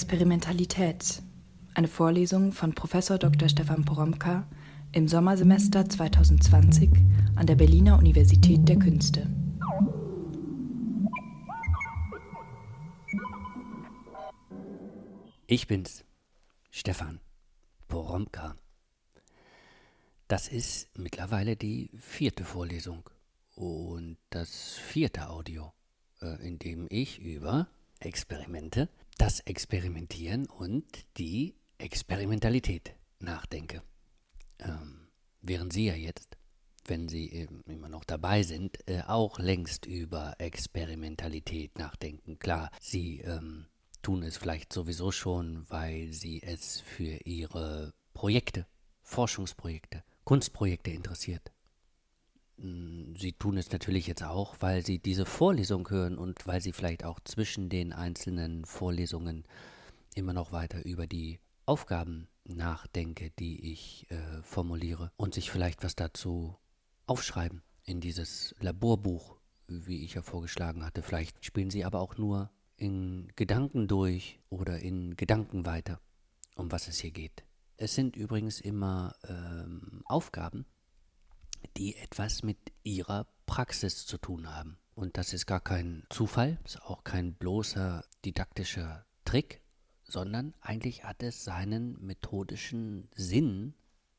Experimentalität. Eine Vorlesung von Prof. Dr. Stefan Poromka im Sommersemester 2020 an der Berliner Universität der Künste. Ich bin's, Stefan Poromka. Das ist mittlerweile die vierte Vorlesung und das vierte Audio, äh, in dem ich über Experimente, das Experimentieren und die Experimentalität nachdenke. Ähm, während Sie ja jetzt, wenn Sie immer noch dabei sind, äh, auch längst über Experimentalität nachdenken. Klar, Sie ähm, tun es vielleicht sowieso schon, weil Sie es für Ihre Projekte, Forschungsprojekte, Kunstprojekte interessiert. Hm, sie tun es natürlich jetzt auch, weil Sie diese Vorlesung hören und weil Sie vielleicht auch zwischen den einzelnen Vorlesungen immer noch weiter über die Aufgaben nachdenke, die ich äh, formuliere und sich vielleicht was dazu aufschreiben in dieses Laborbuch, wie ich ja vorgeschlagen hatte. Vielleicht spielen Sie aber auch nur in Gedanken durch oder in Gedanken weiter, um was es hier geht. Es sind übrigens immer ähm, Aufgaben, die etwas mit ihrer Praxis zu tun haben. Und das ist gar kein Zufall, ist auch kein bloßer didaktischer Trick, sondern eigentlich hat es seinen methodischen Sinn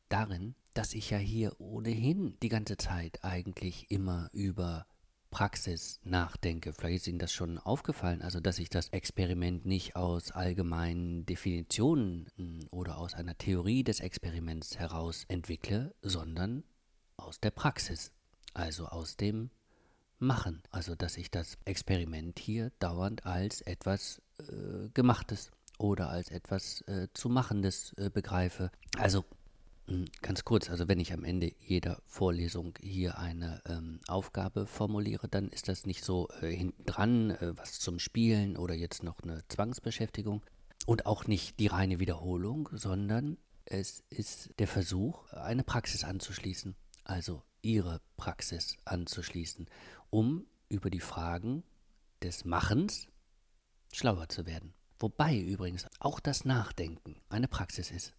darin, dass ich ja hier ohnehin die ganze Zeit eigentlich immer über Praxis nachdenke. Vielleicht ist Ihnen das schon aufgefallen, also dass ich das Experiment nicht aus allgemeinen Definitionen oder aus einer Theorie des Experiments heraus entwickle, sondern aus der Praxis, also aus dem Machen. Also dass ich das Experiment hier dauernd als etwas äh, Gemachtes oder als etwas äh, zu Machendes äh, begreife. Also hm, Ganz kurz, also wenn ich am Ende jeder Vorlesung hier eine ähm, Aufgabe formuliere, dann ist das nicht so äh, hinten dran, äh, was zum Spielen oder jetzt noch eine Zwangsbeschäftigung und auch nicht die reine Wiederholung, sondern es ist der Versuch, eine Praxis anzuschließen also ihre Praxis anzuschließen, um über die Fragen des Machens schlauer zu werden. Wobei übrigens auch das Nachdenken eine Praxis ist.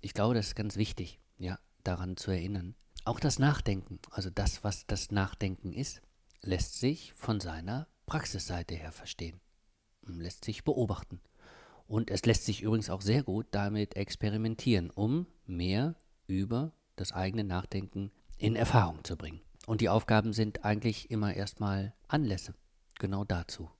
Ich glaube, das ist ganz wichtig, ja, daran zu erinnern. Auch das Nachdenken, also das, was das Nachdenken ist, lässt sich von seiner Praxisseite her verstehen, lässt sich beobachten. Und es lässt sich übrigens auch sehr gut damit experimentieren, um mehr über das eigene Nachdenken in Erfahrung zu bringen. Und die Aufgaben sind eigentlich immer erstmal Anlässe, genau dazu.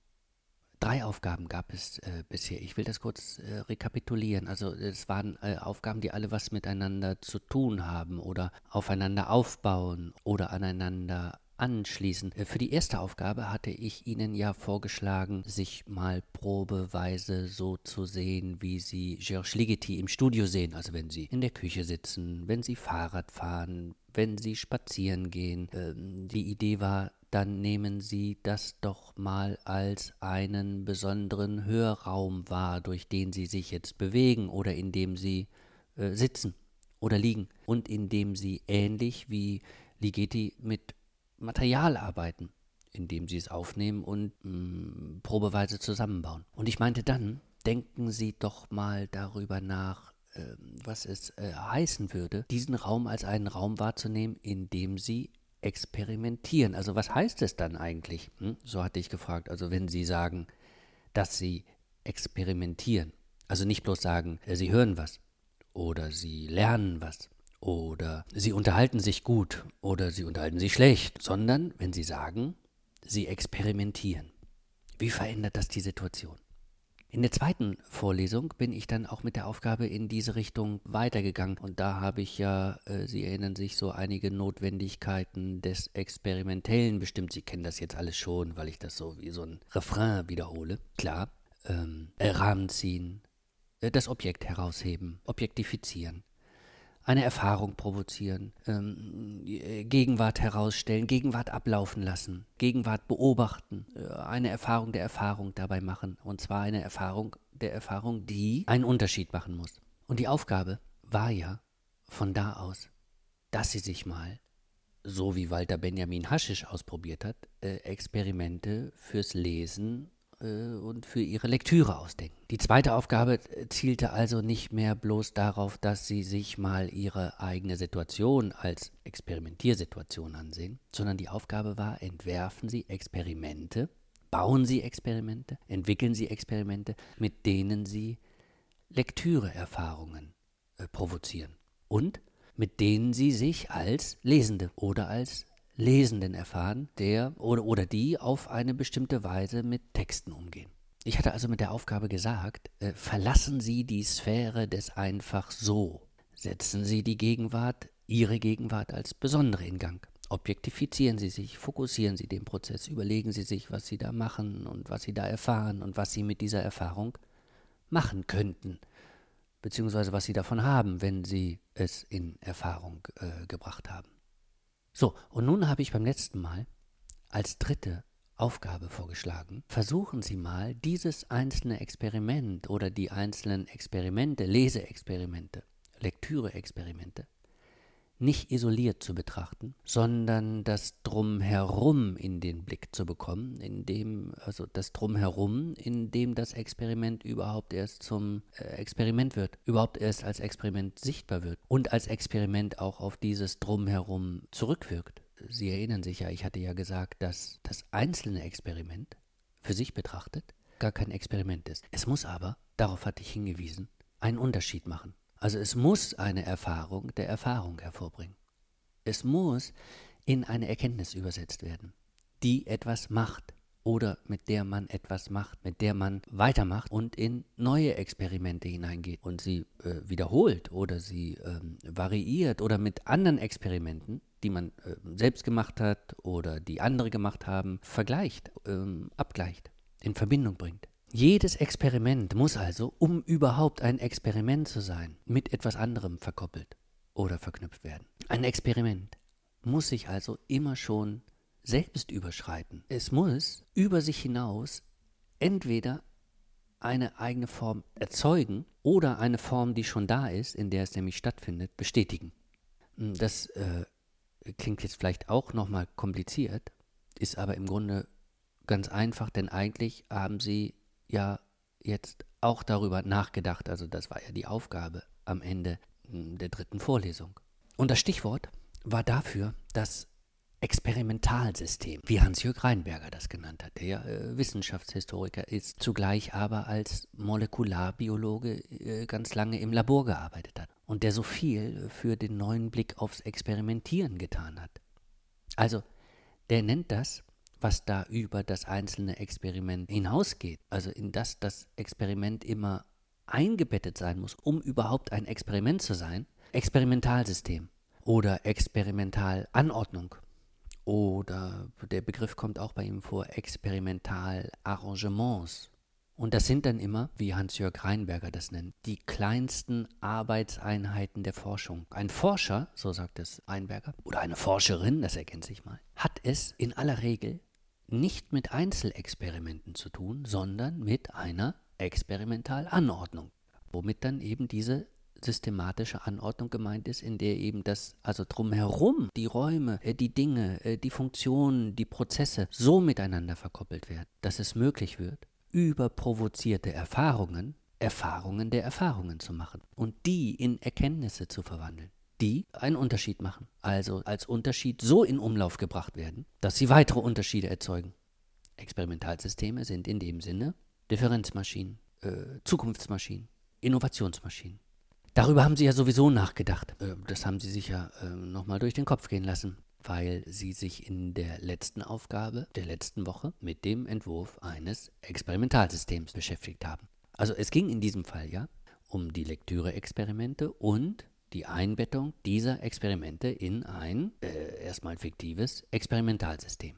Drei Aufgaben gab es äh, bisher. Ich will das kurz äh, rekapitulieren. Also es waren äh, Aufgaben, die alle was miteinander zu tun haben oder aufeinander aufbauen oder aneinander anschließen. Äh, für die erste Aufgabe hatte ich Ihnen ja vorgeschlagen, sich mal probeweise so zu sehen, wie Sie Georges Ligeti im Studio sehen. Also wenn Sie in der Küche sitzen, wenn Sie Fahrrad fahren, wenn Sie spazieren gehen. Ähm, die Idee war, dann nehmen Sie das doch mal als einen besonderen Hörraum wahr, durch den Sie sich jetzt bewegen oder in dem Sie äh, sitzen oder liegen und in dem Sie ähnlich wie Ligeti mit Material arbeiten, indem sie es aufnehmen und mh, mm, probeweise zusammenbauen. Und ich meinte dann, denken Sie doch mal darüber nach, äh, was es äh, heißen würde, diesen Raum als einen Raum wahrzunehmen, in dem Sie experimentieren. Also was heißt es dann eigentlich? Hm? So hatte ich gefragt. Also wenn Sie sagen, dass Sie experimentieren, also nicht bloß sagen, äh, Sie hören was oder Sie lernen was oder sie unterhalten sich gut oder sie unterhalten sich schlecht, sondern wenn sie sagen, sie experimentieren. Wie verändert das die Situation? In der zweiten Vorlesung bin ich dann auch mit der Aufgabe in diese Richtung weitergegangen und da habe ich ja, äh, Sie erinnern sich, so einige Notwendigkeiten des Experimentellen bestimmt. Sie kennen das jetzt alles schon, weil ich das so wie so ein Refrain wiederhole. Klar, ähm, Rahmen ziehen, äh, das Objekt herausheben, objektifizieren, eine Erfahrung provozieren, ähm, äh, Gegenwart herausstellen, Gegenwart ablaufen lassen, Gegenwart beobachten, äh, eine Erfahrung der Erfahrung dabei machen. Und zwar eine Erfahrung der Erfahrung, die einen Unterschied machen muss. Und die Aufgabe war ja von da aus, dass sie sich mal, so wie Walter Benjamin Haschisch ausprobiert hat, äh, Experimente fürs Lesen und für ihre Lektüre ausdenken. Die zweite Aufgabe äh, zielte also nicht mehr bloß darauf, dass sie sich mal ihre eigene Situation als Experimentiersituation ansehen, sondern die Aufgabe war, entwerfen Sie Experimente, bauen Sie Experimente, entwickeln Sie Experimente, mit denen Sie Lektüreerfahrungen äh, provozieren und mit denen Sie sich als Lesende oder als Lesenden erfahren, der oder, oder die auf eine bestimmte Weise mit Texten umgehen. Ich hatte also mit der Aufgabe gesagt, äh, verlassen Sie die Sphäre des einfach so. Setzen Sie die Gegenwart, Ihre Gegenwart als besondere in Gang. Objektifizieren Sie sich, fokussieren Sie den Prozess, überlegen Sie sich, was Sie da machen und was Sie da erfahren und was Sie mit dieser Erfahrung machen könnten, beziehungsweise was Sie davon haben, wenn Sie es in Erfahrung äh, gebracht haben. So, und nun habe ich beim letzten Mal als dritte Aufgabe vorgeschlagen, versuchen Sie mal dieses einzelne Experiment oder die einzelnen Experimente, Leseexperimente, Lektüreexperimente nicht isoliert zu betrachten, sondern das Drumherum in den Blick zu bekommen, in dem, also das Drumherum, in dem das Experiment überhaupt erst zum äh, Experiment wird, überhaupt erst als Experiment sichtbar wird und als Experiment auch auf dieses Drumherum zurückwirkt. Sie erinnern sich ja, ich hatte ja gesagt, dass das einzelne Experiment für sich betrachtet gar kein Experiment ist. Es muss aber, darauf hatte ich hingewiesen, einen Unterschied machen. Also es muss eine Erfahrung der Erfahrung hervorbringen. Es muss in eine Erkenntnis übersetzt werden, die etwas macht oder mit der man etwas macht, mit der man weitermacht und in neue Experimente hineingeht und sie äh, wiederholt oder sie ähm, variiert oder mit anderen Experimenten, die man äh, selbst gemacht hat oder die andere gemacht haben, vergleicht, ähm, abgleicht, in Verbindung bringt. Jedes Experiment muss also, um überhaupt ein Experiment zu sein, mit etwas anderem verkoppelt oder verknüpft werden. Ein Experiment muss sich also immer schon selbst überschreiten. Es muss über sich hinaus entweder eine eigene Form erzeugen oder eine Form, die schon da ist, in der es nämlich stattfindet, bestätigen. Hm, das äh, klingt jetzt vielleicht auch nochmal kompliziert, ist aber im Grunde ganz einfach, denn eigentlich haben Sie ja jetzt auch darüber nachgedacht, also das war ja die Aufgabe am Ende hm, der dritten Vorlesung. Und das Stichwort war dafür das Experimentalsystem, wie Hans-Jörg Reinberger das genannt hat, der ja äh, Wissenschaftshistoriker ist, zugleich aber als Molekularbiologe äh, ganz lange im Labor gearbeitet hat und der so viel für den neuen Blick aufs Experimentieren getan hat. Also, der nennt das was da über das einzelne Experiment hinausgeht, also in das das Experiment immer eingebettet sein muss, um überhaupt ein Experiment zu sein, Experimentalsystem oder Experimentalanordnung oder der Begriff kommt auch bei ihm vor, Experimentalarrangements. Und das sind dann immer, wie Hans-Jörg Reinberger das nennt, die kleinsten Arbeitseinheiten der Forschung. Ein Forscher, so sagt es Reinberger, oder eine Forscherin, das ergänzt sich mal, hat es in aller Regel nicht mit Einzelexperimenten zu tun, sondern mit einer Experimentalanordnung, womit dann eben diese systematische Anordnung gemeint ist, in der eben das, also drumherum, die Räume, äh, die Dinge, äh, die Funktionen, die Prozesse so miteinander verkoppelt werden, dass es möglich wird, über provozierte Erfahrungen Erfahrungen der Erfahrungen zu machen und die in Erkenntnisse zu verwandeln die einen Unterschied machen. Also als Unterschied so in Umlauf gebracht werden, dass sie weitere Unterschiede erzeugen. Experimentalsysteme sind in dem Sinne Differenzmaschinen, äh, Zukunftsmaschinen, Innovationsmaschinen. Darüber haben Sie ja sowieso nachgedacht. Äh, das haben Sie sich ja äh, nochmal durch den Kopf gehen lassen, weil Sie sich in der letzten Aufgabe der letzten Woche mit dem Entwurf eines Experimentalsystems beschäftigt haben. Also es ging in diesem Fall ja um die Lektüre-Experimente und die Einbettung dieser Experimente in ein äh, erstmal fiktives Experimentalsystem.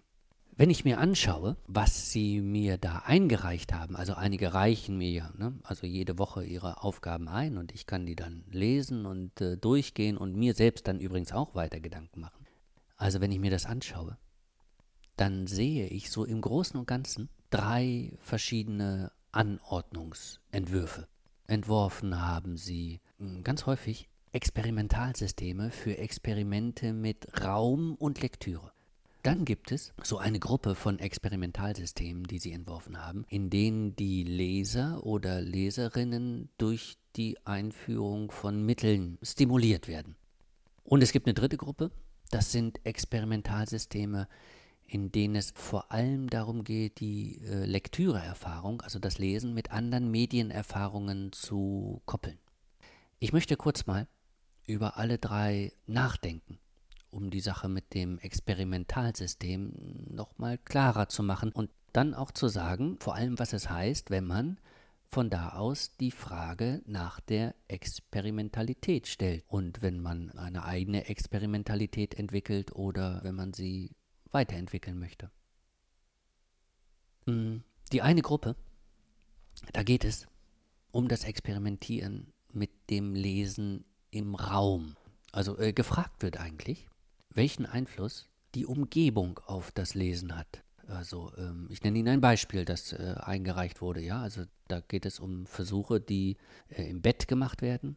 Wenn ich mir anschaue, was sie mir da eingereicht haben, also einige reichen mir ja, ne, also jede Woche ihre Aufgaben ein und ich kann die dann lesen und äh, durchgehen und mir selbst dann übrigens auch weiter Gedanken machen. Also wenn ich mir das anschaue, dann sehe ich so im Großen und Ganzen drei verschiedene Anordnungsentwürfe. Entworfen haben sie hm, ganz häufig Experimentalsysteme für Experimente mit Raum und Lektüre. dann gibt es so eine Gruppe von Experimentalsystemen, die sie entworfen haben, in denen die Leser oder Leserinnen durch die Einführung von Mitteln stimuliert werden. Und es gibt eine dritte Gruppe, das sind Experimentalsysteme, in denen es vor allem darum geht, die äh, Lektüreerfahrung, also das Lesen, mit anderen Medienerfahrungen zu koppeln. Ich möchte kurz mal über alle drei nachdenken, um die Sache mit dem Experimentalsystem nochmal klarer zu machen und dann auch zu sagen, vor allem was es heißt, wenn man von da aus die Frage nach der Experimentalität stellt und wenn man eine eigene Experimentalität entwickelt oder wenn man sie weiterentwickeln möchte. Hm, die eine Gruppe, da geht es um das Experimentieren mit dem Lesen im Raum. Also äh, gefragt wird eigentlich, welchen Einfluss die Umgebung auf das Lesen hat. Also ähm, ich nenne Ihnen ein Beispiel, das äh, eingereicht wurde. Ja, also da geht es um Versuche, die äh, im Bett gemacht werden,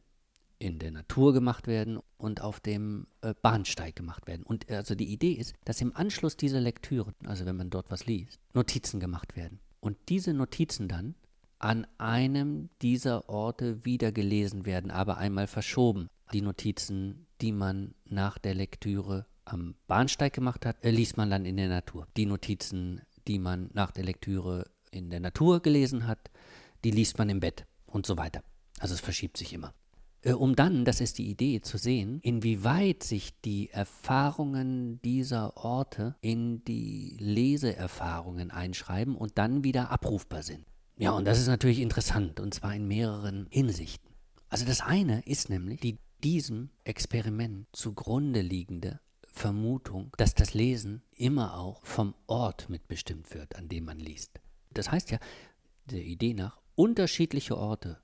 in der Natur gemacht werden und auf dem äh, Bahnsteig gemacht werden. Und also die Idee ist, dass im Anschluss dieser Lektüre, also wenn man dort was liest, Notizen gemacht werden. Und diese Notizen dann an einem dieser Orte wieder gelesen werden, aber einmal verschoben. Die Notizen, die man nach der Lektüre am Bahnsteig gemacht hat, äh, liest man dann in der Natur. Die Notizen, die man nach der Lektüre in der Natur gelesen hat, die liest man im Bett und so weiter. Also es verschiebt sich immer. Äh, um dann, das ist die Idee, zu sehen, inwieweit sich die Erfahrungen dieser Orte in die Leseerfahrungen einschreiben und dann wieder abrufbar sind. Ja, und das ist natürlich interessant, und zwar in mehreren Hinsichten. Also das eine ist nämlich die diesem Experiment zugrunde liegende Vermutung, dass das Lesen immer auch vom Ort mitbestimmt wird, an dem man liest. Das heißt ja, der Idee nach, unterschiedliche Orte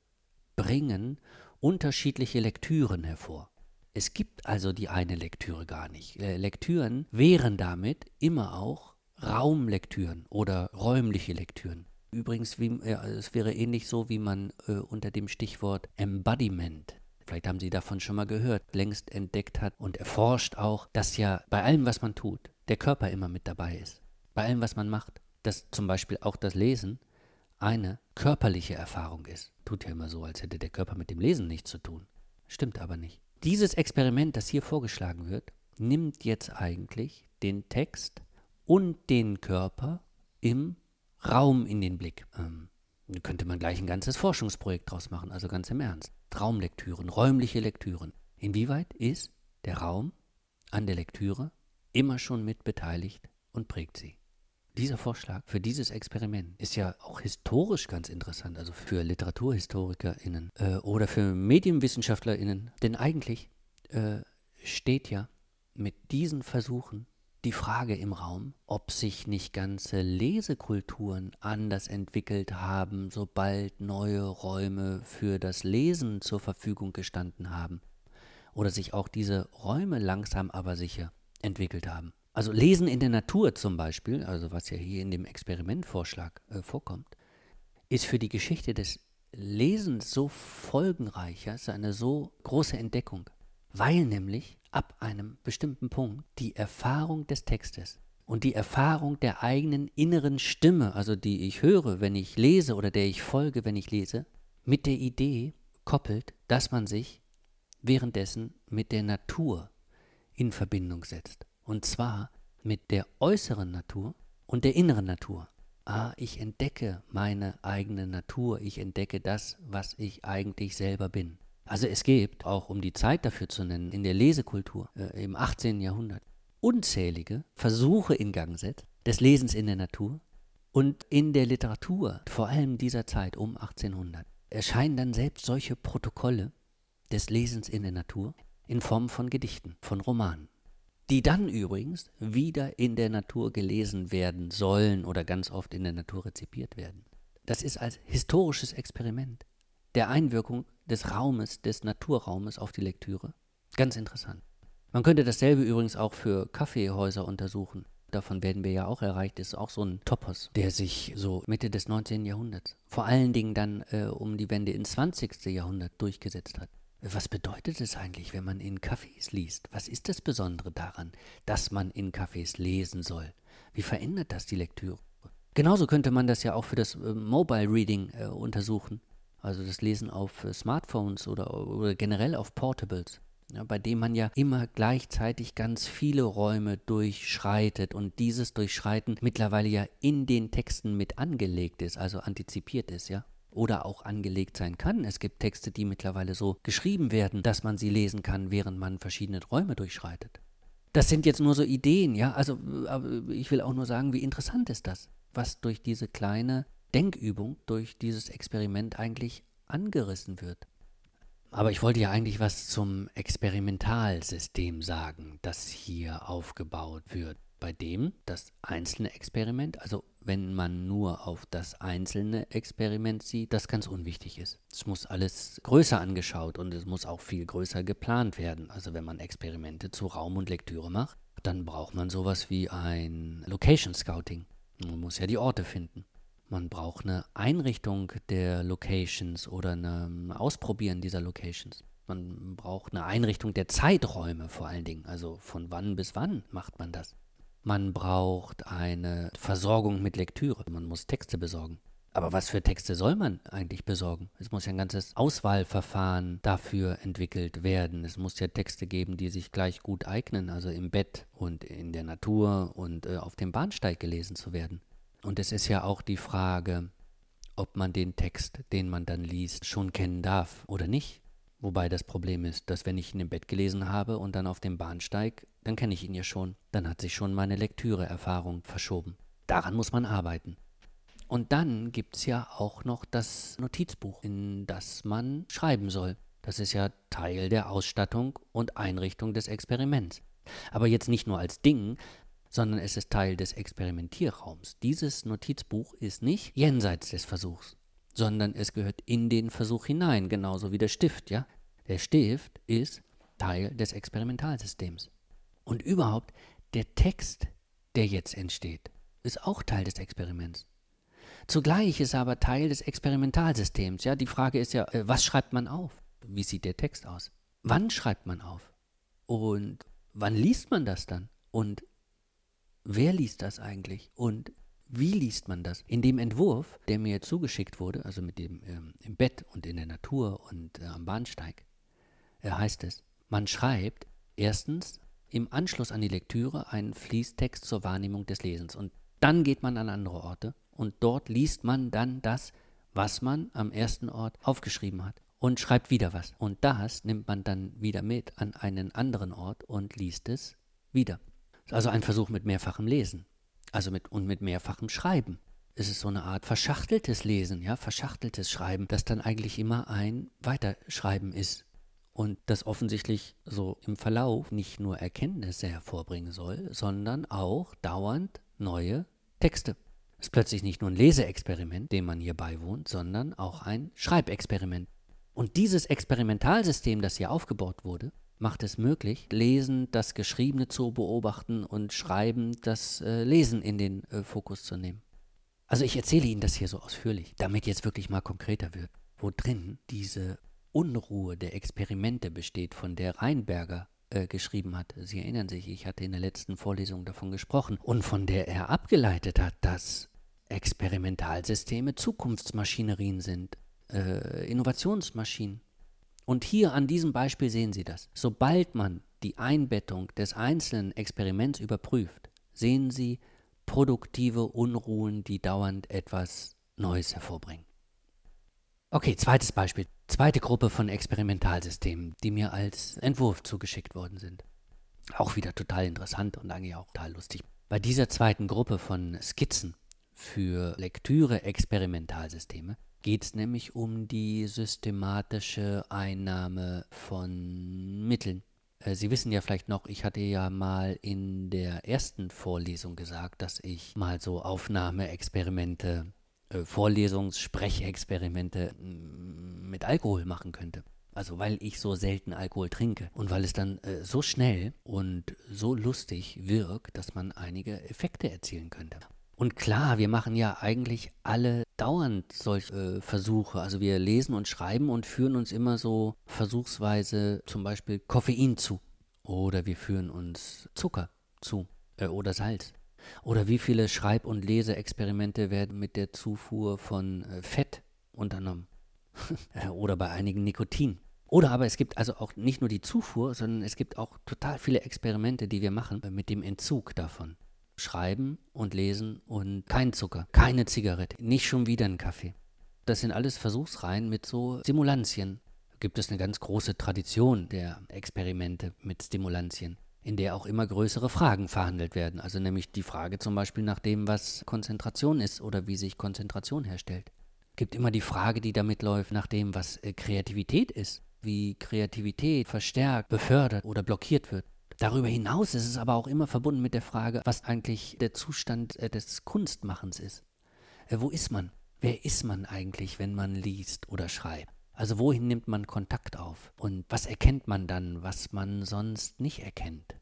bringen unterschiedliche Lektüren hervor. Es gibt also die eine Lektüre gar nicht. Äh, Lektüren wären damit immer auch Raumlektüren oder räumliche Lektüren. Übrigens, wie, ja, es wäre ähnlich so, wie man äh, unter dem Stichwort Embodiment, vielleicht haben Sie davon schon mal gehört, längst entdeckt hat und erforscht auch, dass ja bei allem, was man tut, der Körper immer mit dabei ist. Bei allem, was man macht. Dass zum Beispiel auch das Lesen eine körperliche Erfahrung ist. Tut ja immer so, als hätte der Körper mit dem Lesen nichts zu tun. Stimmt aber nicht. Dieses Experiment, das hier vorgeschlagen wird, nimmt jetzt eigentlich den Text und den Körper im Raum in den Blick. Ähm, könnte man gleich ein ganzes Forschungsprojekt draus machen, also ganz im Ernst. Raumlektüren, räumliche Lektüren. Inwieweit ist der Raum an der Lektüre immer schon mit beteiligt und prägt sie? Dieser Vorschlag für dieses Experiment ist ja auch historisch ganz interessant, also für LiteraturhistorikerInnen äh, oder für MedienwissenschaftlerInnen. Denn eigentlich äh, steht ja mit diesen Versuchen die Frage im Raum, ob sich nicht ganze Lesekulturen anders entwickelt haben, sobald neue Räume für das Lesen zur Verfügung gestanden haben. Oder sich auch diese Räume langsam aber sicher entwickelt haben. Also Lesen in der Natur zum Beispiel, also was ja hier in dem Experimentvorschlag äh, vorkommt, ist für die Geschichte des Lesens so folgenreich, ja, ist eine so große Entdeckung, weil nämlich ab einem bestimmten Punkt die Erfahrung des Textes und die Erfahrung der eigenen inneren Stimme, also die ich höre, wenn ich lese oder der ich folge, wenn ich lese, mit der Idee koppelt, dass man sich währenddessen mit der Natur in Verbindung setzt. Und zwar mit der äußeren Natur und der inneren Natur. Ah, ich entdecke meine eigene Natur, ich entdecke das, was ich eigentlich selber bin. Also es gibt, auch um die Zeit dafür zu nennen, in der Lesekultur äh, im 18. Jahrhundert unzählige Versuche in Gang setzt des Lesens in der Natur und in der Literatur, vor allem dieser Zeit um 1800, erscheinen dann selbst solche Protokolle des Lesens in der Natur in Form von Gedichten, von Romanen, die dann übrigens wieder in der Natur gelesen werden sollen oder ganz oft in der Natur rezipiert werden. Das ist als historisches Experiment der Einwirkung des Raumes, des Naturraumes auf die Lektüre. Ganz interessant. Man könnte dasselbe übrigens auch für Kaffeehäuser untersuchen. Davon werden wir ja auch erreicht, ist auch so ein Topos, der sich so Mitte des 19. Jahrhunderts, vor allen Dingen dann äh, um die Wende ins 20. Jahrhundert durchgesetzt hat. Was bedeutet es eigentlich, wenn man in Cafés liest? Was ist das Besondere daran, dass man in Cafés lesen soll? Wie verändert das die Lektüre? Genauso könnte man das ja auch für das äh, Mobile Reading äh, untersuchen, also das Lesen auf äh, Smartphones oder, oder generell auf Portables ja, bei dem man ja immer gleichzeitig ganz viele Räume durchschreitet und dieses Durchschreiten mittlerweile ja in den Texten mit angelegt ist, also antizipiert ist, ja. Oder auch angelegt sein kann. Es gibt Texte, die mittlerweile so geschrieben werden, dass man sie lesen kann, während man verschiedene Räume durchschreitet. Das sind jetzt nur so Ideen, ja. Also ich will auch nur sagen, wie interessant ist das, was durch diese kleine Denkübung, durch dieses Experiment eigentlich angerissen wird. Aber ich wollte ja eigentlich was zum Experimentalsystem sagen, das hier aufgebaut wird, bei dem das einzelne Experiment, also wenn man nur auf das einzelne Experiment sieht, das ganz unwichtig ist. Es muss alles größer angeschaut und es muss auch viel größer geplant werden. Also wenn man Experimente zu Raum und Lektüre macht, dann braucht man sowas wie ein Location Scouting. Man muss ja die Orte finden. Man braucht eine Einrichtung der Locations oder ein Ausprobieren dieser Locations. Man braucht eine Einrichtung der Zeiträume vor allen Dingen. Also von wann bis wann macht man das? Man braucht eine Versorgung mit Lektüre. Man muss Texte besorgen. Aber was für Texte soll man eigentlich besorgen? Es muss ja ein ganzes Auswahlverfahren dafür entwickelt werden. Es muss ja Texte geben, die sich gleich gut eignen, also im Bett und in der Natur und äh, auf dem Bahnsteig gelesen zu werden. Und es ist ja auch die Frage, ob man den Text, den man dann liest, schon kennen darf oder nicht. Wobei das Problem ist, dass wenn ich ihn im Bett gelesen habe und dann auf dem Bahnsteig, dann kenne ich ihn ja schon. Dann hat sich schon meine Lektüreerfahrung verschoben. Daran muss man arbeiten. Und dann gibt es ja auch noch das Notizbuch, in das man schreiben soll. Das ist ja Teil der Ausstattung und Einrichtung des Experiments. Aber jetzt nicht nur als Ding, sondern es ist Teil des Experimentierraums. Dieses Notizbuch ist nicht jenseits des Versuchs, sondern es gehört in den Versuch hinein, genauso wie der Stift, ja? Der Stift ist Teil des Experimentalsystems. Und überhaupt, der Text, der jetzt entsteht, ist auch Teil des Experiments. Zugleich ist er aber Teil des Experimentalsystems. Ja, die Frage ist ja, äh, was schreibt man auf? Wie sieht der Text aus? Wann schreibt man auf? Und wann liest man das dann? Und wer liest das eigentlich und wie liest man das? In dem Entwurf, der mir zugeschickt wurde, also mit dem ähm, im Bett und in der Natur und äh, am Bahnsteig, äh, heißt es, man schreibt erstens im Anschluss an die Lektüre einen Fließtext zur Wahrnehmung des Lesens und dann geht man an andere Orte und dort liest man dann das, was man am ersten Ort aufgeschrieben hat und schreibt wieder was. Und das nimmt man dann wieder mit an einen anderen Ort und liest es wieder. Also ein Versuch mit mehrfachem Lesen. Also mit und mit mehrfachem Schreiben. Es ist so eine Art verschachteltes Lesen, ja, verschachteltes Schreiben, das dann eigentlich immer ein Weiterschreiben ist. Und das offensichtlich so im Verlauf nicht nur Erkenntnisse hervorbringen soll, sondern auch dauernd neue Texte. Es ist plötzlich nicht nur ein Leseexperiment, dem man hier beiwohnt, sondern auch ein Schreibexperiment. Und dieses Experimentalsystem, das hier aufgebaut wurde, macht es möglich, Lesen das Geschriebene zu beobachten und Schreiben das äh, Lesen in den äh, Fokus zu nehmen. Also ich erzähle Ihnen das hier so ausführlich, damit jetzt wirklich mal konkreter wird, wo drin diese Unruhe der Experimente besteht, von der Reinberger äh, geschrieben hat. Sie erinnern sich, ich hatte in der letzten Vorlesung davon gesprochen und von der er abgeleitet hat, dass Experimentalsysteme Zukunftsmaschinerien sind, äh, Innovationsmaschinen. Und hier an diesem Beispiel sehen Sie das. Sobald man die Einbettung des einzelnen Experiments überprüft, sehen Sie produktive Unruhen, die dauernd etwas Neues hervorbringen. Okay, zweites Beispiel. Zweite Gruppe von Experimentalsystemen, die mir als Entwurf zugeschickt worden sind. Auch wieder total interessant und eigentlich auch total lustig. Bei dieser zweiten Gruppe von Skizzen für Lektüre-Experimentalsysteme geht es nämlich um die systematische Einnahme von Mitteln. Äh, Sie wissen ja vielleicht noch, ich hatte ja mal in der ersten Vorlesung gesagt, dass ich mal so Aufnahmeexperimente, äh, Vorlesungs-, Sprechexperimente mm, mit Alkohol machen könnte. Also weil ich so selten Alkohol trinke und weil es dann äh, so schnell und so lustig wirkt, dass man einige Effekte erzielen könnte. Und klar, wir machen ja eigentlich alle dauernd solche äh, Versuche. Also wir lesen und schreiben und führen uns immer so versuchsweise zum Beispiel Koffein zu. Oder wir führen uns Zucker zu äh, oder Salz. Oder wie viele Schreib- und Leseexperimente werden mit der Zufuhr von äh, Fett unternommen? oder bei einigen Nikotin. Oder aber es gibt also auch nicht nur die Zufuhr, sondern es gibt auch total viele Experimente, die wir machen mit dem Entzug davon. Schreiben und lesen und kein Zucker, keine Zigarette, nicht schon wieder ein Kaffee. Das sind alles Versuchsreihen mit so Stimulantien. Gibt es eine ganz große Tradition der Experimente mit Stimulantien, in der auch immer größere Fragen verhandelt werden. Also nämlich die Frage zum Beispiel nach dem, was Konzentration ist oder wie sich Konzentration herstellt. Gibt immer die Frage, die damit läuft, nach dem, was äh, Kreativität ist, wie Kreativität verstärkt, befördert oder blockiert wird. Darüber hinaus ist es aber auch immer verbunden mit der Frage, was eigentlich der Zustand äh, des Kunstmachens ist. Äh, wo ist man? Wer ist man eigentlich, wenn man liest oder schreibt? Also wohin nimmt man Kontakt auf? Und was erkennt man dann, was man sonst nicht erkennt?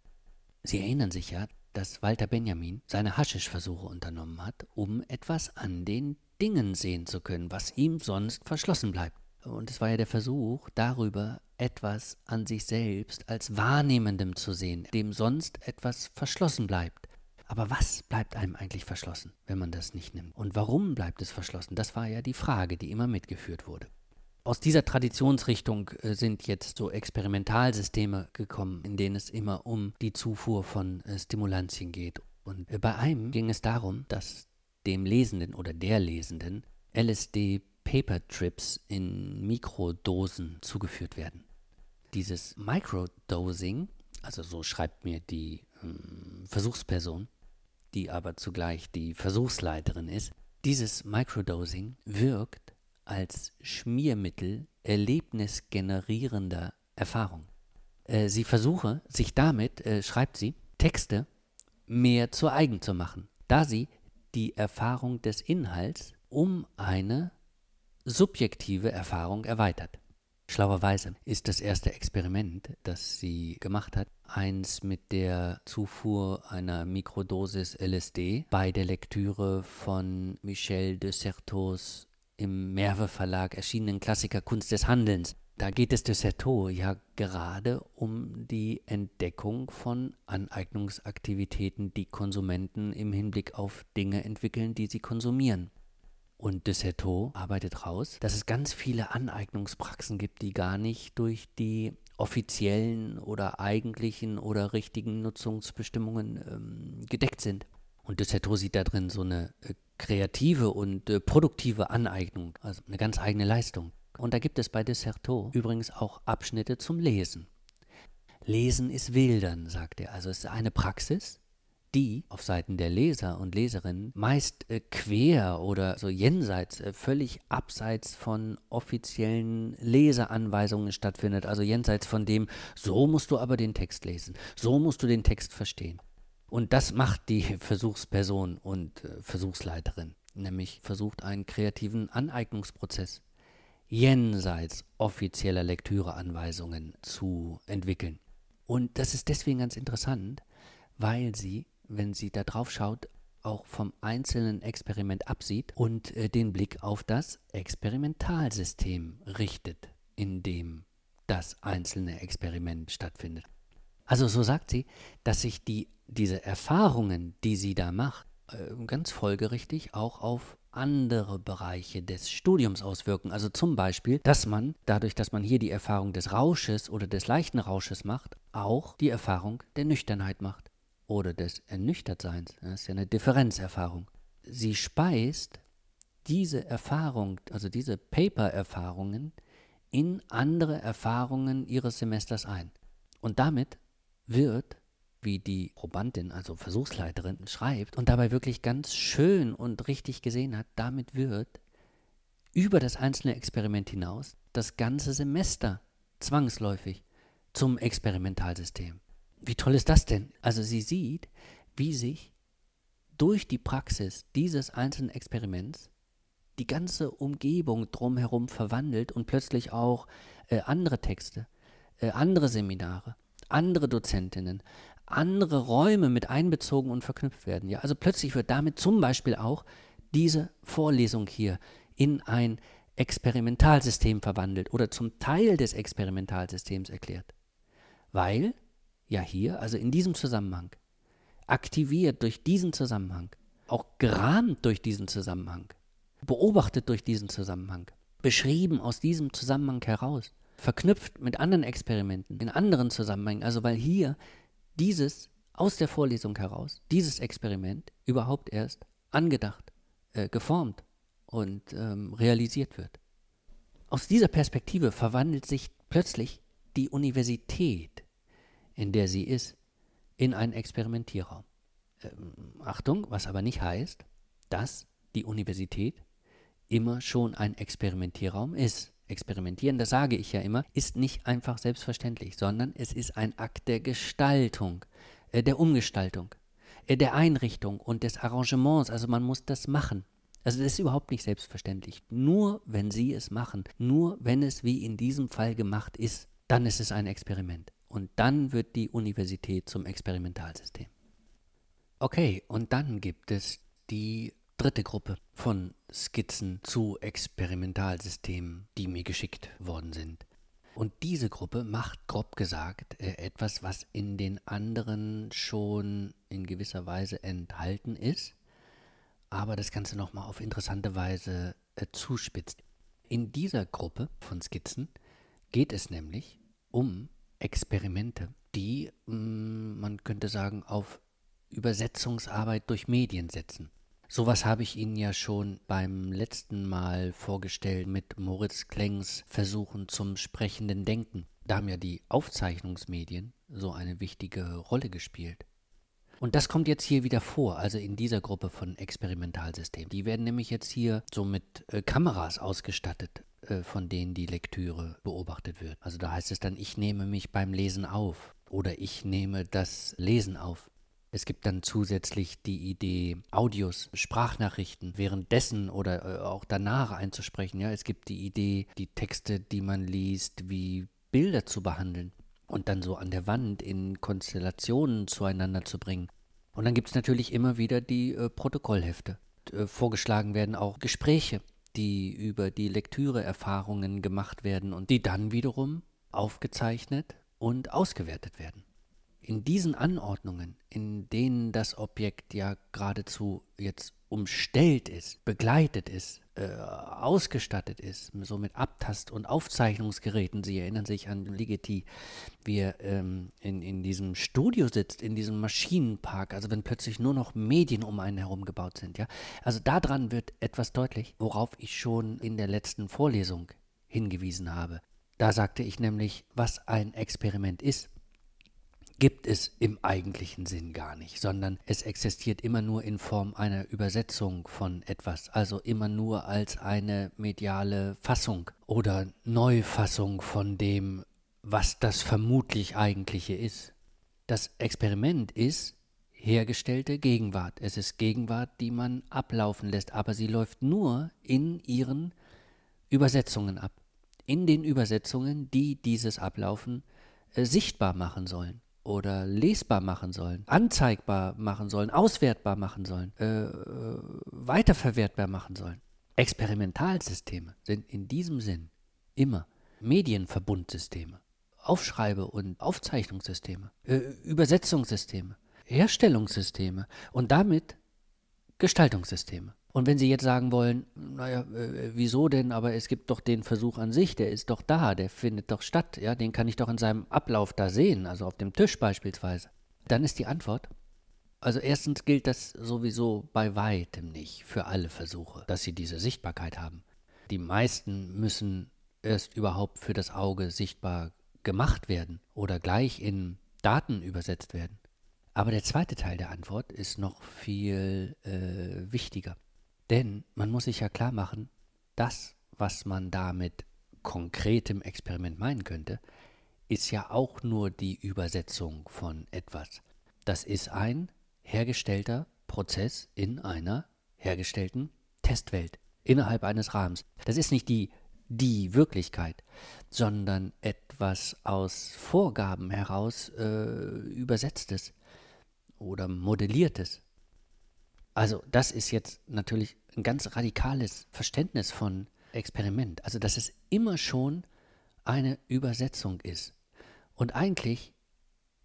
Sie erinnern sich ja, dass Walter Benjamin seine Haschischversuche unternommen hat, um etwas an den Dingen sehen zu können, was ihm sonst verschlossen bleibt. Und es war ja der Versuch, darüber etwas an sich selbst als Wahrnehmendem zu sehen, dem sonst etwas verschlossen bleibt. Aber was bleibt einem eigentlich verschlossen, wenn man das nicht nimmt? Und warum bleibt es verschlossen? Das war ja die Frage, die immer mitgeführt wurde. Aus dieser Traditionsrichtung äh, sind jetzt so Experimentalsysteme gekommen, in denen es immer um die Zufuhr von äh, Stimulantien geht. Und äh, bei einem ging es darum, dass dem Lesenden oder der Lesenden LSD Paper Trips in Mikrodosen zugeführt werden. Dieses Microdosing, also so schreibt mir die ähm, Versuchsperson, die aber zugleich die Versuchsleiterin ist, dieses Microdosing wirkt als Schmiermittel erlebnisgenerierender Erfahrung. Äh, sie versuche, sich damit, äh, schreibt sie, Texte mehr zu eigen zu machen, da sie die Erfahrung des Inhalts um eine subjektive Erfahrung erweitert. Schlauerweise ist das erste Experiment, das sie gemacht hat, eins mit der Zufuhr einer Mikrodosis LSD bei der Lektüre von Michel de Certeaus im Merve Verlag erschienenen Klassiker Kunst des Handelns. Da geht es de Certeau ja gerade um die Entdeckung von Aneignungsaktivitäten, die Konsumenten im Hinblick auf Dinge entwickeln, die sie konsumieren. Und de Certeau arbeitet raus, dass es ganz viele Aneignungspraxen gibt, die gar nicht durch die offiziellen oder eigentlichen oder richtigen Nutzungsbestimmungen ähm, gedeckt sind. Und de Certeau sieht da drin so eine äh, kreative und äh, produktive Aneignung, also eine ganz eigene Leistung. Und da gibt es bei de Certeau übrigens auch Abschnitte zum Lesen. Lesen ist Wildern, sagt er. Also es ist eine Praxis, die auf Seiten der Leser und Leserinnen meist äh, quer oder so jenseits, äh, völlig abseits von offiziellen Leseanweisungen stattfindet. Also jenseits von dem, so musst du aber den Text lesen, so musst du den Text verstehen. Und das macht die Versuchsperson und äh, Versuchsleiterin, nämlich versucht einen kreativen Aneignungsprozess jenseits offizieller Lektüreanweisungen zu entwickeln. Und das ist deswegen ganz interessant, weil sie wenn sie da drauf schaut, auch vom einzelnen Experiment absieht und äh, den Blick auf das Experimentalsystem richtet, in dem das einzelne Experiment stattfindet. Also so sagt sie, dass sich die, diese Erfahrungen, die sie da macht, äh, ganz folgerichtig auch auf andere Bereiche des Studiums auswirken. Also zum Beispiel, dass man, dadurch, dass man hier die Erfahrung des Rausches oder des leichten Rausches macht, auch die Erfahrung der Nüchternheit macht oder des Ernüchtertseins. Das ist ja eine Differenzerfahrung. Sie speist diese Erfahrung, also diese Paper-Erfahrungen, in andere Erfahrungen ihres Semesters ein. Und damit wird, wie die Probandin, also Versuchsleiterin, schreibt und dabei wirklich ganz schön und richtig gesehen hat, damit wird über das einzelne Experiment hinaus das ganze Semester zwangsläufig zum Experimentalsystem. Wie toll ist das denn? Also sie sieht, wie sich durch die Praxis dieses einzelnen Experiments die ganze Umgebung drumherum verwandelt und plötzlich auch äh, andere Texte, äh, andere Seminare, andere Dozentinnen, andere Räume mit einbezogen und verknüpft werden. Ja, also plötzlich wird damit zum Beispiel auch diese Vorlesung hier in ein Experimentalsystem verwandelt oder zum Teil des Experimentalsystems erklärt. Weil ja hier, also in diesem Zusammenhang, aktiviert durch diesen Zusammenhang, auch gerahmt durch diesen Zusammenhang, beobachtet durch diesen Zusammenhang, beschrieben aus diesem Zusammenhang heraus, verknüpft mit anderen Experimenten, in anderen Zusammenhängen, also weil hier dieses aus der Vorlesung heraus, dieses Experiment überhaupt erst angedacht, äh, geformt und ähm, realisiert wird. Aus dieser Perspektive verwandelt sich plötzlich die Universität, in der sie ist, in einen Experimentierraum. Ähm, Achtung, was aber nicht heißt, dass die Universität immer schon ein Experimentierraum ist. Experimentieren, das sage ich ja immer, ist nicht einfach selbstverständlich, sondern es ist ein Akt der Gestaltung, äh, der Umgestaltung, äh, der Einrichtung und des Arrangements. Also man muss das machen. Also das ist überhaupt nicht selbstverständlich. Nur wenn Sie es machen, nur wenn es wie in diesem Fall gemacht ist, dann ist es ein Experiment. Und dann wird die Universität zum Experimentalsystem. Okay, und dann gibt es die dritte Gruppe von Skizzen zu Experimentalsystemen, die mir geschickt worden sind. Und diese Gruppe macht grob gesagt äh, etwas, was in den anderen schon in gewisser Weise enthalten ist, aber das Ganze nochmal auf interessante Weise äh, zuspitzt. In dieser Gruppe von Skizzen geht es nämlich um Experimente, die, mm, man könnte sagen, auf Übersetzungsarbeit durch Medien setzen. Sowas habe ich Ihnen ja schon beim letzten Mal vorgestellt mit Moritz Klengs Versuchen zum sprechenden Denken. Da haben ja die Aufzeichnungsmedien so eine wichtige Rolle gespielt. Und das kommt jetzt hier wieder vor, also in dieser Gruppe von Experimentalsystemen. Die werden nämlich jetzt hier so mit äh, Kameras ausgestattet, von denen die Lektüre beobachtet wird. Also da heißt es dann, ich nehme mich beim Lesen auf oder ich nehme das Lesen auf. Es gibt dann zusätzlich die Idee, Audios, Sprachnachrichten währenddessen oder äh, auch danach einzusprechen. Ja, es gibt die Idee, die Texte, die man liest, wie Bilder zu behandeln und dann so an der Wand in Konstellationen zueinander zu bringen. Und dann gibt es natürlich immer wieder die äh, Protokollhefte. Äh, vorgeschlagen werden auch Gespräche, die über die Lektüreerfahrungen gemacht werden und die dann wiederum aufgezeichnet und ausgewertet werden. In diesen Anordnungen, in denen das Objekt ja geradezu jetzt umstellt ist, begleitet ist, äh, ausgestattet ist, so mit Abtast- und Aufzeichnungsgeräten. Sie erinnern sich an Ligeti, wie er ähm, in, in diesem Studio sitzt, in diesem Maschinenpark, also wenn plötzlich nur noch Medien um einen herum gebaut sind. Ja? Also daran wird etwas deutlich, worauf ich schon in der letzten Vorlesung hingewiesen habe. Da sagte ich nämlich, was ein Experiment ist gibt es im eigentlichen Sinn gar nicht, sondern es existiert immer nur in Form einer Übersetzung von etwas, also immer nur als eine mediale Fassung oder Neufassung von dem, was das vermutlich eigentliche ist. Das Experiment ist hergestellte Gegenwart. Es ist Gegenwart, die man ablaufen lässt, aber sie läuft nur in ihren Übersetzungen ab. In den Übersetzungen, die dieses Ablaufen äh, sichtbar machen sollen oder lesbar machen sollen, anzeigbar machen sollen, auswertbar machen sollen, äh, äh, weiterverwertbar machen sollen. Experimentalsysteme sind in diesem Sinn immer Medienverbundsysteme, Aufschreibe- und Aufzeichnungssysteme, äh, Übersetzungssysteme, Herstellungssysteme und damit Gestaltungssysteme. Und wenn Sie jetzt sagen wollen, naja, äh, wieso denn, aber es gibt doch den Versuch an sich, der ist doch da, der findet doch statt, ja, den kann ich doch in seinem Ablauf da sehen, also auf dem Tisch beispielsweise. Dann ist die Antwort, also erstens gilt das sowieso bei weitem nicht für alle Versuche, dass sie diese Sichtbarkeit haben. Die meisten müssen erst überhaupt für das Auge sichtbar gemacht werden oder gleich in Daten übersetzt werden. Aber der zweite Teil der Antwort ist noch viel äh, wichtiger. Denn man muss sich ja klar machen, das, was man da mit konkretem Experiment meinen könnte, ist ja auch nur die Übersetzung von etwas. Das ist ein hergestellter Prozess in einer hergestellten Testwelt innerhalb eines Rahmens. Das ist nicht die die Wirklichkeit, sondern etwas aus Vorgaben heraus äh, übersetztes oder modelliertes. Also das ist jetzt natürlich ein ganz radikales Verständnis von Experiment. Also dass es immer schon eine Übersetzung ist. Und eigentlich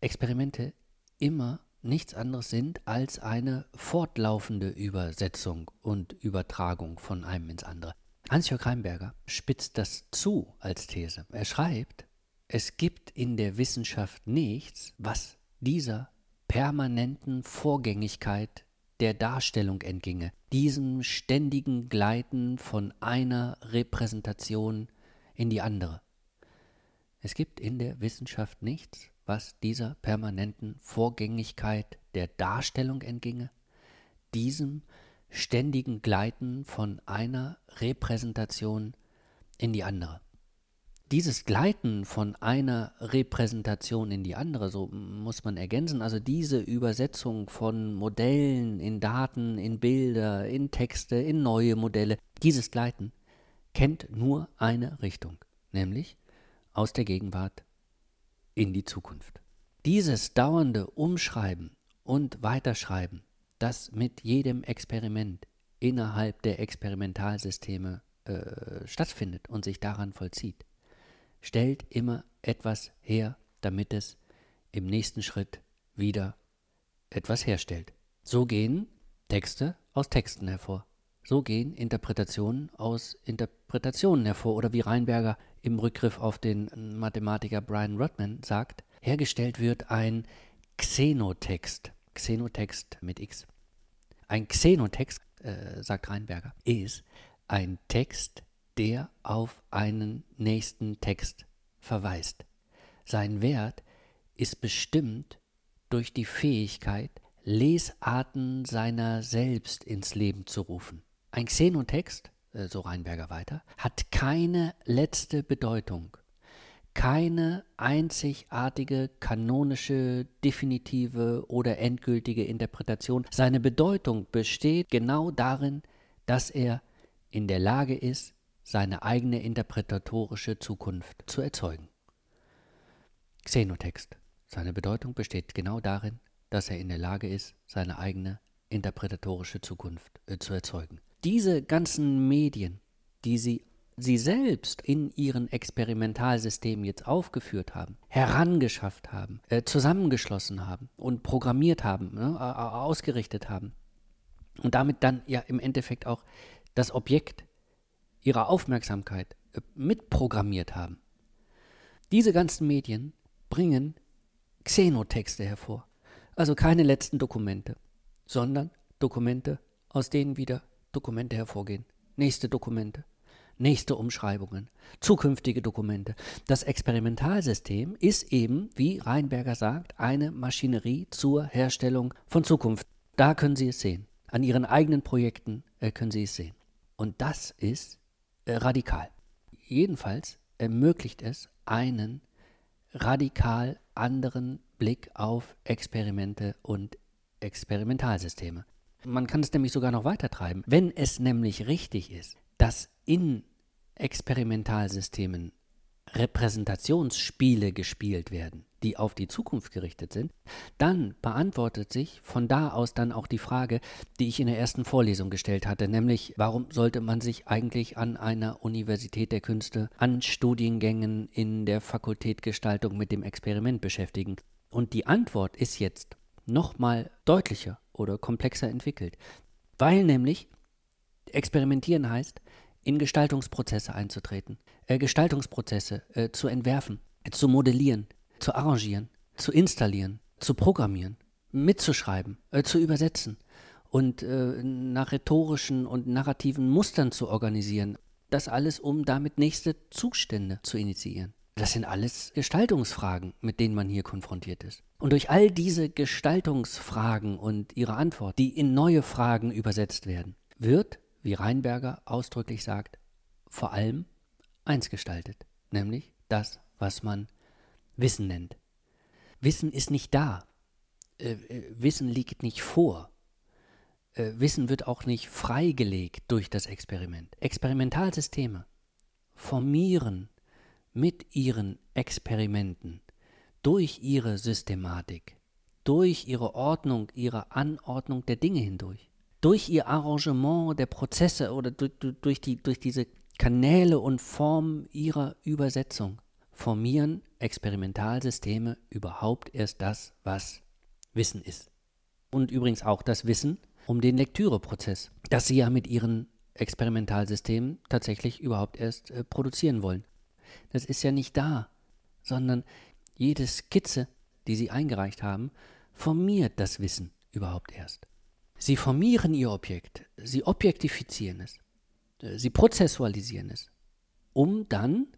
Experimente immer nichts anderes sind als eine fortlaufende Übersetzung und Übertragung von einem ins andere. Hans-Jörg Heimberger spitzt das zu als These. Er schreibt, es gibt in der Wissenschaft nichts, was dieser permanenten Vorgängigkeit der Darstellung entginge, diesem ständigen Gleiten von einer Repräsentation in die andere. Es gibt in der Wissenschaft nichts, was dieser permanenten Vorgängigkeit der Darstellung entginge, diesem ständigen Gleiten von einer Repräsentation in die andere. Dieses Gleiten von einer Repräsentation in die andere, so muss man ergänzen, also diese Übersetzung von Modellen in Daten, in Bilder, in Texte, in neue Modelle, dieses Gleiten kennt nur eine Richtung, nämlich aus der Gegenwart in die Zukunft. Dieses dauernde Umschreiben und Weiterschreiben, das mit jedem Experiment innerhalb der Experimentalsysteme äh, stattfindet und sich daran vollzieht, stellt immer etwas her, damit es im nächsten Schritt wieder etwas herstellt. So gehen Texte aus Texten hervor. So gehen Interpretationen aus Interpretationen hervor. Oder wie Reinberger im Rückgriff auf den Mathematiker Brian Rodman sagt, hergestellt wird ein Xenotext. Xenotext mit X. Ein Xenotext, äh, sagt Reinberger, ist ein Text, der auf einen nächsten Text verweist. Sein Wert ist bestimmt durch die Fähigkeit, Lesarten seiner selbst ins Leben zu rufen. Ein Xenotext äh, so Reinberger weiter, hat keine letzte Bedeutung, keine einzigartige, kanonische, definitive oder endgültige Interpretation. Seine Bedeutung besteht genau darin, dass er in der Lage ist, seine eigene interpretatorische Zukunft zu erzeugen. Xenotext. Seine Bedeutung besteht genau darin, dass er in der Lage ist, seine eigene interpretatorische Zukunft äh, zu erzeugen diese ganzen Medien, die sie, sie selbst in ihren Experimentalsystemen jetzt aufgeführt haben, herangeschafft haben, äh, zusammengeschlossen haben und programmiert haben, ne, ausgerichtet haben und damit dann ja im Endeffekt auch das Objekt ihrer Aufmerksamkeit äh, mitprogrammiert haben. Diese ganzen Medien bringen Xenotexte hervor. Also keine letzten Dokumente, sondern Dokumente, aus denen wieder Dokumente hervorgehen. Nächste Dokumente, nächste Umschreibungen, zukünftige Dokumente. Das Experimentalsystem ist eben, wie Reinberger sagt, eine Maschinerie zur Herstellung von Zukunft. Da können Sie es sehen. An Ihren eigenen Projekten äh, können Sie es sehen. Und das ist äh, radikal. Jedenfalls ermöglicht es einen radikal anderen Blick auf Experimente und Experimentalsysteme. Man kann es nämlich sogar noch weiter treiben. Wenn es nämlich richtig ist, dass in Experimentalsystemen Repräsentationsspiele gespielt werden, die auf die Zukunft gerichtet sind, dann beantwortet sich von da aus dann auch die Frage, die ich in der ersten Vorlesung gestellt hatte, nämlich warum sollte man sich eigentlich an einer Universität der Künste, an Studiengängen in der Fakultät Gestaltung mit dem Experiment beschäftigen? Und die Antwort ist jetzt nochmal deutlicher oder komplexer entwickelt. Weil nämlich experimentieren heißt, in Gestaltungsprozesse einzutreten, äh, Gestaltungsprozesse äh, zu entwerfen, äh, zu modellieren, zu arrangieren, zu installieren, zu programmieren, mitzuschreiben, äh, zu übersetzen und äh, nach rhetorischen und narrativen Mustern zu organisieren. Das alles, um damit nächste Zustände zu initiieren. Das sind alles Gestaltungsfragen, mit denen man hier konfrontiert ist. Und durch all diese Gestaltungsfragen und ihre Antwort, die in neue Fragen übersetzt werden, wird, wie Reinberger ausdrücklich sagt, vor allem eins gestaltet, nämlich das, was man Wissen nennt. Wissen ist nicht da. Äh, äh Wissen liegt nicht vor. Äh, Wissen wird auch nicht freigelegt durch das Experiment. Experimentalsysteme formieren mit ihren Experimenten durch ihre Systematik, durch ihre Ordnung, ihre Anordnung der Dinge hindurch, durch ihr Arrangement der Prozesse oder durch, durch, die, durch diese Kanäle und Formen ihrer Übersetzung formieren Experimentalsysteme überhaupt erst das, was Wissen ist. Und übrigens auch das Wissen um den Lektüreprozess, das sie ja mit ihren Experimentalsystemen tatsächlich überhaupt erst äh, produzieren wollen. Das ist ja nicht da, sondern jede Skizze, die sie eingereicht haben, formiert das Wissen überhaupt erst. Sie formieren ihr Objekt, sie objektifizieren es, äh, sie prozessualisieren es, um dann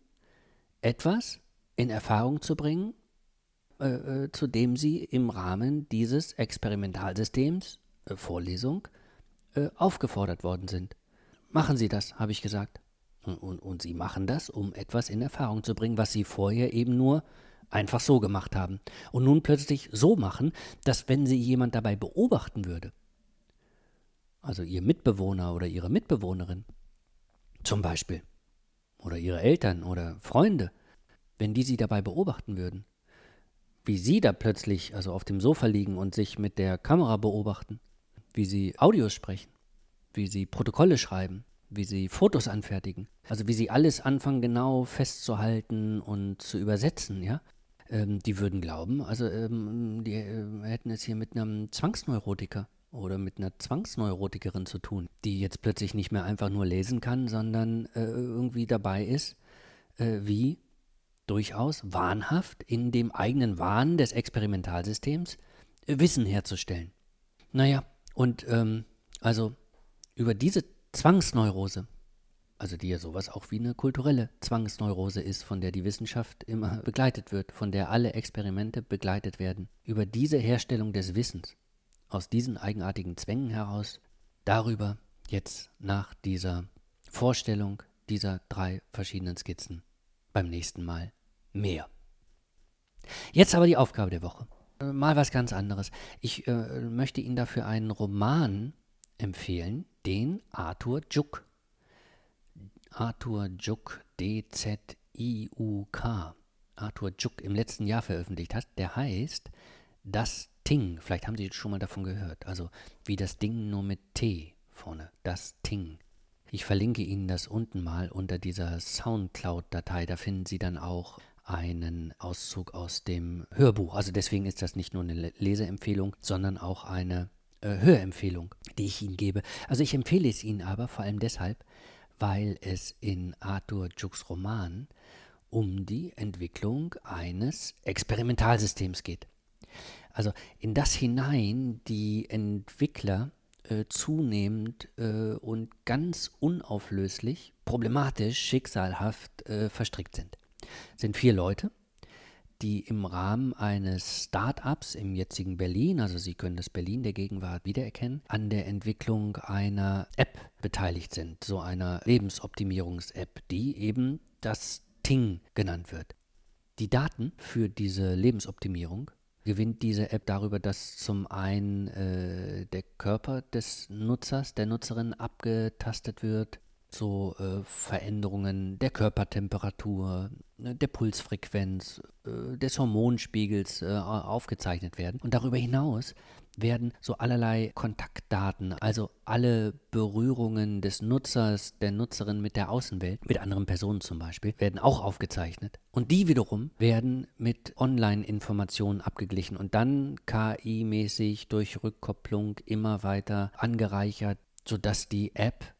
etwas in Erfahrung zu bringen, äh, äh, zu dem sie im Rahmen dieses Experimentalsystems, äh, Vorlesung, äh, aufgefordert worden sind. Machen Sie das, habe ich gesagt. Und, und, und, Sie machen das, um etwas in Erfahrung zu bringen, was Sie vorher eben nur einfach so gemacht haben. Und nun plötzlich so machen, dass wenn Sie jemand dabei beobachten würde, also Ihr Mitbewohner oder Ihre Mitbewohnerin zum Beispiel, oder Ihre Eltern oder Freunde, wenn die Sie dabei beobachten würden, wie Sie da plötzlich also auf dem Sofa liegen und sich mit der Kamera beobachten, wie Sie Audios sprechen, wie Sie Protokolle schreiben, wie Sie Fotos anfertigen, also wie Sie alles anfangen genau festzuhalten und zu übersetzen, ja, ähm, die würden glauben, also ähm, die äh, hätten es hier mit einem Zwangsneurotiker oder mit einer Zwangsneurotikerin zu tun, die jetzt plötzlich nicht mehr einfach nur lesen kann, sondern äh, irgendwie dabei ist, äh, wie durchaus wahnhaft in dem eigenen Wahn des Experimentalsystems äh, Wissen herzustellen. Naja, und ähm, also über diese Zwangsneurose, also die ja sowas auch wie eine kulturelle Zwangsneurose ist, von der die Wissenschaft immer begleitet wird, von der alle Experimente begleitet werden, über diese Herstellung des Wissens, aus diesen eigenartigen Zwängen heraus, darüber jetzt nach dieser Vorstellung dieser drei verschiedenen Skizzen beim nächsten Mal mehr. Jetzt aber die Aufgabe der Woche. Äh, mal was ganz anderes. Ich äh, möchte Ihnen dafür einen Roman empfehlen, den Arthur Juk, Arthur Juk, D-Z-I-U-K, Arthur Juk im letzten Jahr veröffentlicht hat. Der heißt Das Ting. Vielleicht haben Sie schon mal davon gehört. Also wie das Ding nur mit T vorne. Das Ting. Ich verlinke Ihnen das unten mal unter dieser Soundcloud-Datei. Da finden Sie dann auch einen Auszug aus dem Hörbuch. Also deswegen ist das nicht nur eine Leseempfehlung, sondern auch eine äh, Hörempfehlung, die ich Ihnen gebe. Also ich empfehle es Ihnen aber vor allem deshalb, weil es in Arthur Juks Roman um die Entwicklung eines Experimentalsystems geht. Also in das hinein die Entwickler äh, zunehmend äh, und ganz unauflöslich, problematisch, schicksalhaft äh, verstrickt sind sind vier Leute, die im Rahmen eines Start-ups im jetzigen Berlin, also Sie können das Berlin der Gegenwart wiedererkennen, an der Entwicklung einer App beteiligt sind, so einer Lebensoptimierungs-App, die eben das Ting genannt wird. Die Daten für diese Lebensoptimierung gewinnt diese App darüber, dass zum einen äh, der Körper des Nutzers, der Nutzerin abgetastet wird, so äh, Veränderungen der Körpertemperatur, ne, der Pulsfrequenz, äh, des Hormonspiegels äh, aufgezeichnet werden. Und darüber hinaus werden so allerlei Kontaktdaten, also alle Berührungen des Nutzers, der Nutzerin mit der Außenwelt, mit anderen Personen zum Beispiel, werden auch aufgezeichnet. Und die wiederum werden mit Online-Informationen abgeglichen und dann KI-mäßig durch Rückkopplung immer weiter angereichert, sodass die App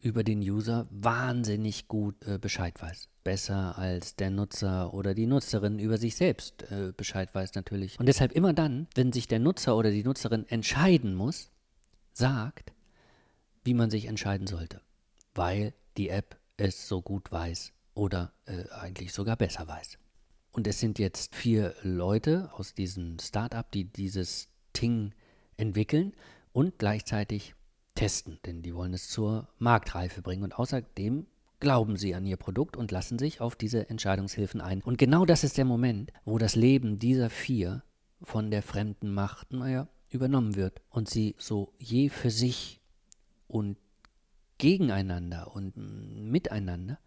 über den User wahnsinnig gut äh, Bescheid weiß. Besser als der Nutzer oder die Nutzerin über sich selbst äh, Bescheid weiß natürlich. Und deshalb immer dann, wenn sich der Nutzer oder die Nutzerin entscheiden muss, sagt, wie man sich entscheiden sollte. Weil die App es so gut weiß oder äh, eigentlich sogar besser weiß. Und es sind jetzt vier Leute aus diesem Startup, die dieses Ting entwickeln und gleichzeitig testen, denn die wollen es zur Marktreife bringen. Und außerdem glauben sie an ihr Produkt und lassen sich auf diese Entscheidungshilfen ein. Und genau das ist der Moment, wo das Leben dieser vier von der fremden Macht, naja, übernommen wird und sie so je für sich und gegeneinander und miteinander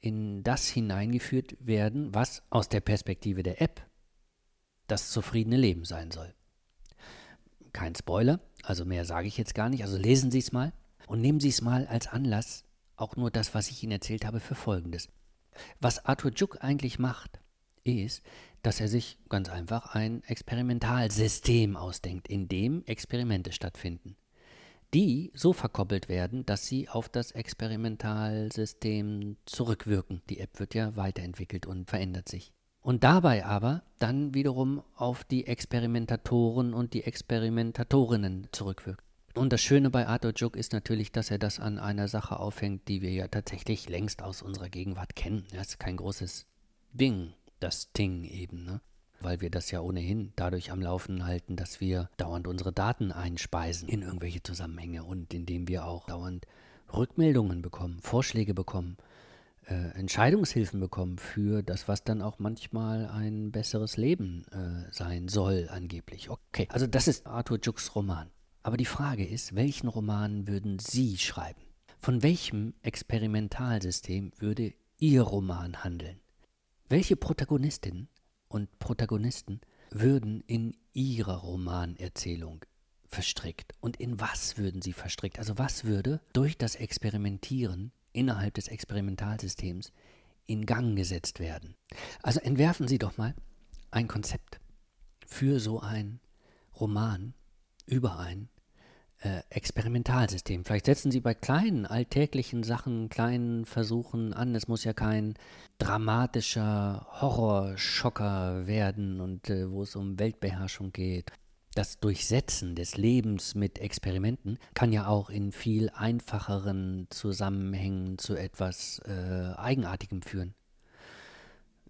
in das hineingeführt werden, was aus der Perspektive der App das zufriedene Leben sein soll. Kein Spoiler, also mehr sage ich jetzt gar nicht, also lesen Sie es mal und nehmen Sie es mal als Anlass, auch nur das, was ich Ihnen erzählt habe, für Folgendes. Was Arthur Juk eigentlich macht, ist, dass er sich ganz einfach ein Experimentalsystem ausdenkt, in dem Experimente stattfinden, die so verkoppelt werden, dass sie auf das Experimentalsystem zurückwirken. Die App wird ja weiterentwickelt und verändert sich. Und dabei aber dann wiederum auf die Experimentatoren und die Experimentatorinnen zurückwirkt. Und das Schöne bei Arthur Juk ist natürlich, dass er das an einer Sache aufhängt, die wir ja tatsächlich längst aus unserer Gegenwart kennen. Das ist kein großes Ding, das Ding eben, ne? Weil wir das ja ohnehin dadurch am Laufen halten, dass wir dauernd unsere Daten einspeisen in irgendwelche Zusammenhänge und indem wir auch dauernd Rückmeldungen bekommen, Vorschläge bekommen, äh, Entscheidungshilfen bekommen für das, was dann auch manchmal ein besseres Leben äh, sein soll, angeblich. Okay, also das ist Arthur Juks Roman. Aber die Frage ist, welchen Roman würden Sie schreiben? Von welchem Experimentalsystem würde Ihr Roman handeln? Welche Protagonistinnen und Protagonisten würden in Ihrer Romanerzählung verstrickt? Und in was würden sie verstrickt? Also was würde durch das Experimentieren innerhalb des Experimentalsystems in Gang gesetzt werden? Also entwerfen Sie doch mal ein Konzept für so ein Roman über ein äh, Experimentalsystem. Vielleicht setzen Sie bei kleinen alltäglichen Sachen, kleinen Versuchen an. Es muss ja kein dramatischer Horrorschocker werden und äh, wo es um Weltbeherrschung geht. Das Durchsetzen des Lebens mit Experimenten kann ja auch in viel einfacheren Zusammenhängen zu etwas äh, Eigenartigem führen.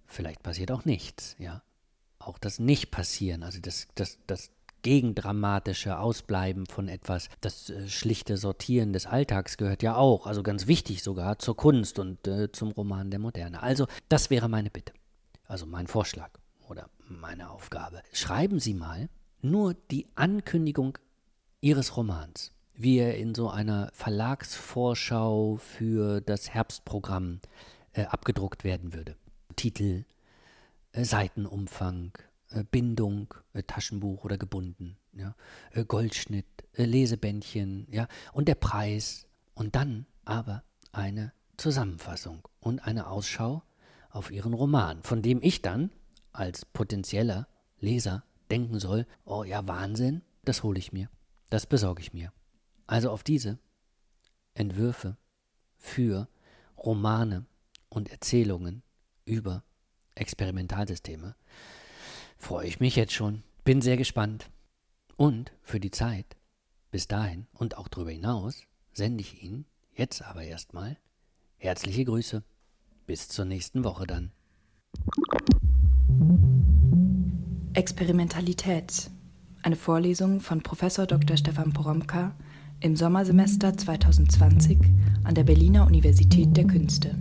Vielleicht passiert auch nichts, ja. Auch das Nicht-Passieren, also das, das, das gegendramatische Ausbleiben von etwas. Das äh, schlichte Sortieren des Alltags gehört ja auch, also ganz wichtig sogar, zur Kunst und äh, zum Roman der Moderne. Also, das wäre meine Bitte, also mein Vorschlag oder meine Aufgabe. Schreiben Sie mal nur die Ankündigung Ihres Romans, wie er in so einer Verlagsvorschau für das Herbstprogramm äh, abgedruckt werden würde. Titel, äh, Seitenumfang, Bindung, äh, Taschenbuch oder gebunden, ja, äh, Goldschnitt, Lesebändchen, ja, und der Preis. Und dann aber eine Zusammenfassung und eine Ausschau auf ihren Roman, von dem ich dann als potenzieller Leser denken soll, oh ja, Wahnsinn, das hole ich mir, das besorge ich mir. Also auf diese Entwürfe für Romane und Erzählungen über Experimentalsysteme freue ich mich jetzt schon. Bin sehr gespannt. Und für die Zeit, bis dahin und auch darüber hinaus, sende ich Ihnen jetzt aber erstmal herzliche Grüße. Bis zur nächsten Woche dann. Experimentalität. Eine Vorlesung von Prof. Dr. Stefan Poromka im Sommersemester 2020 an der Berliner Universität der Künste.